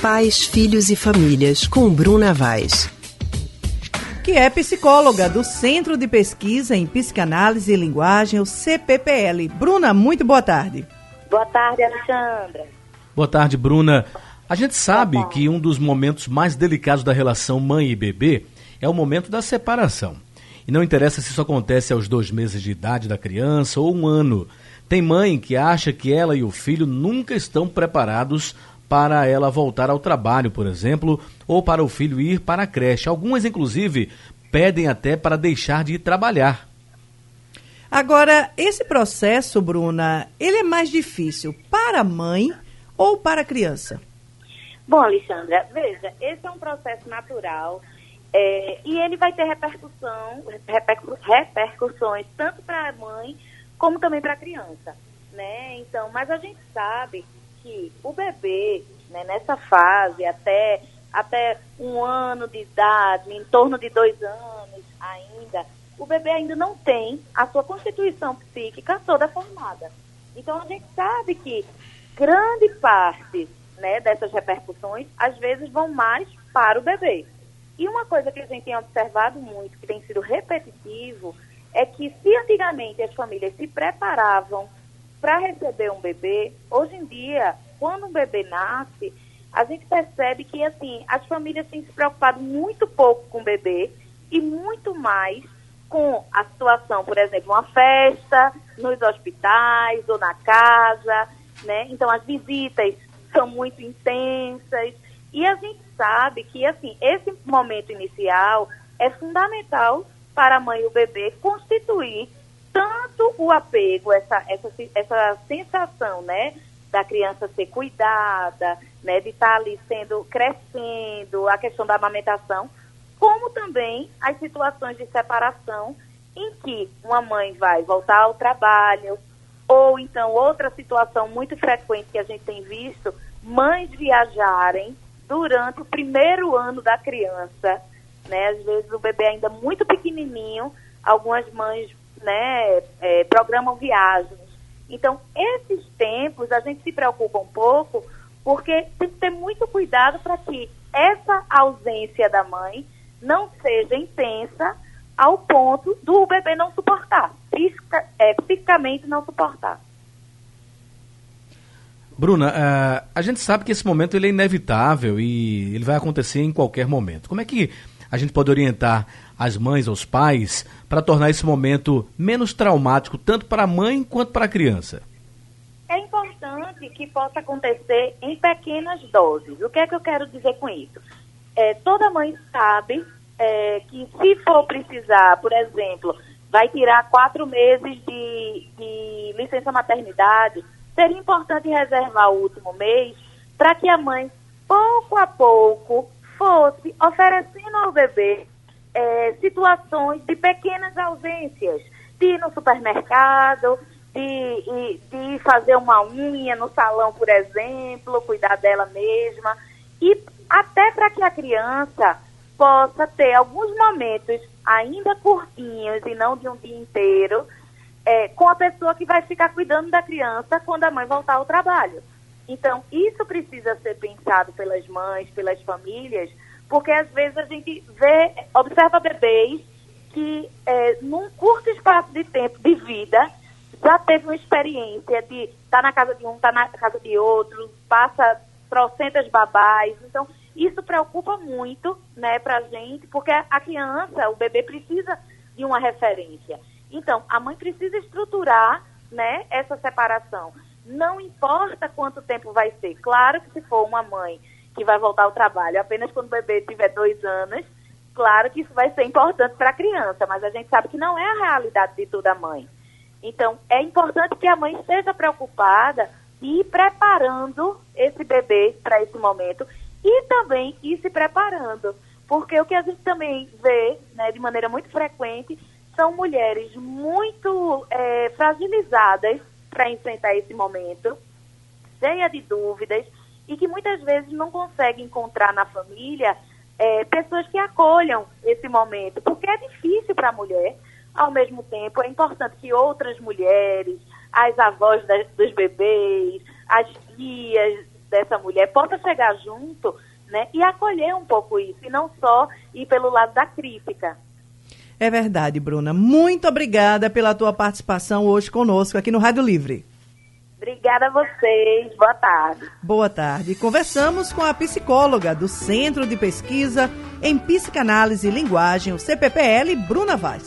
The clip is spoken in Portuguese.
Pais, Filhos e Famílias, com Bruna Vaz. Que é psicóloga do Centro de Pesquisa em Psicanálise e Linguagem, o CPPL. Bruna, muito boa tarde. Boa tarde, Alexandra. Boa tarde, Bruna. A gente sabe que um dos momentos mais delicados da relação mãe e bebê é o momento da separação. E não interessa se isso acontece aos dois meses de idade da criança ou um ano. Tem mãe que acha que ela e o filho nunca estão preparados para ela voltar ao trabalho, por exemplo, ou para o filho ir para a creche. Algumas, inclusive, pedem até para deixar de ir trabalhar. Agora, esse processo, Bruna, ele é mais difícil para a mãe ou para a criança? Bom, Alexandra, veja, esse é um processo natural é, e ele vai ter repercussão, repercussões tanto para a mãe como também para a criança, né? Então, mas a gente sabe que o bebê, né, nessa fase, até, até um ano de idade, em torno de dois anos ainda, o bebê ainda não tem a sua constituição psíquica toda formada. Então, a gente sabe que grande parte né, dessas repercussões, às vezes, vão mais para o bebê. E uma coisa que a gente tem observado muito, que tem sido repetitivo, é que se antigamente as famílias se preparavam para receber um bebê, hoje em dia, quando um bebê nasce, a gente percebe que assim as famílias têm se preocupado muito pouco com o bebê e muito mais com a situação, por exemplo, uma festa nos hospitais ou na casa, né? Então as visitas são muito intensas e a gente sabe que assim esse momento inicial é fundamental para a mãe e o bebê constituir tanto o apego, essa, essa, essa sensação, né, da criança ser cuidada, né, de estar ali sendo, crescendo, a questão da amamentação, como também as situações de separação em que uma mãe vai voltar ao trabalho, ou então outra situação muito frequente que a gente tem visto, mães viajarem durante o primeiro ano da criança, né? Às vezes o bebê ainda muito pequenininho, algumas mães, né, é, programam viagens. Então, esses tempos a gente se preocupa um pouco, porque tem que ter muito cuidado para que essa ausência da mãe não seja intensa ao ponto do bebê não suportar, fisica, é, fisicamente não suportar. Bruna, uh, a gente sabe que esse momento ele é inevitável e ele vai acontecer em qualquer momento. Como é que a gente pode orientar as mães, os pais, para tornar esse momento menos traumático, tanto para a mãe quanto para a criança? É importante que possa acontecer em pequenas doses. O que é que eu quero dizer com isso? É, toda mãe sabe é, que se for precisar, por exemplo, vai tirar quatro meses de, de licença maternidade, seria importante reservar o último mês para que a mãe, pouco a pouco, fosse oferecendo ao bebê é, situações de pequenas ausências, de ir no supermercado, de, de fazer uma unha no salão, por exemplo, cuidar dela mesma, e até para que a criança possa ter alguns momentos ainda curtinhos e não de um dia inteiro, é, com a pessoa que vai ficar cuidando da criança quando a mãe voltar ao trabalho. Então, isso precisa ser pensado pelas mães, pelas famílias, porque às vezes a gente vê, observa bebês que é, num curto espaço de tempo de vida já teve uma experiência de estar tá na casa de um, estar tá na casa de outro, passa trocentas babás. Então, isso preocupa muito, né, pra gente, porque a criança, o bebê precisa de uma referência. Então, a mãe precisa estruturar, né, essa separação. Não importa quanto tempo vai ser. Claro que se for uma mãe que vai voltar ao trabalho apenas quando o bebê tiver dois anos, claro que isso vai ser importante para a criança, mas a gente sabe que não é a realidade de toda mãe. Então, é importante que a mãe esteja preocupada e ir preparando esse bebê para esse momento e também ir se preparando. Porque o que a gente também vê, né, de maneira muito frequente, são mulheres muito é, fragilizadas para enfrentar esse momento, cheia de dúvidas e que muitas vezes não conseguem encontrar na família é, pessoas que acolham esse momento, porque é difícil para a mulher. Ao mesmo tempo, é importante que outras mulheres, as avós das, dos bebês, as tias, dessa mulher possa chegar junto né, e acolher um pouco isso, e não só ir pelo lado da crítica. É verdade, Bruna. Muito obrigada pela tua participação hoje conosco aqui no Rádio Livre. Obrigada a vocês. Boa tarde. Boa tarde. Conversamos com a psicóloga do Centro de Pesquisa em Psicanálise e Linguagem, o CPPL, Bruna Vaz.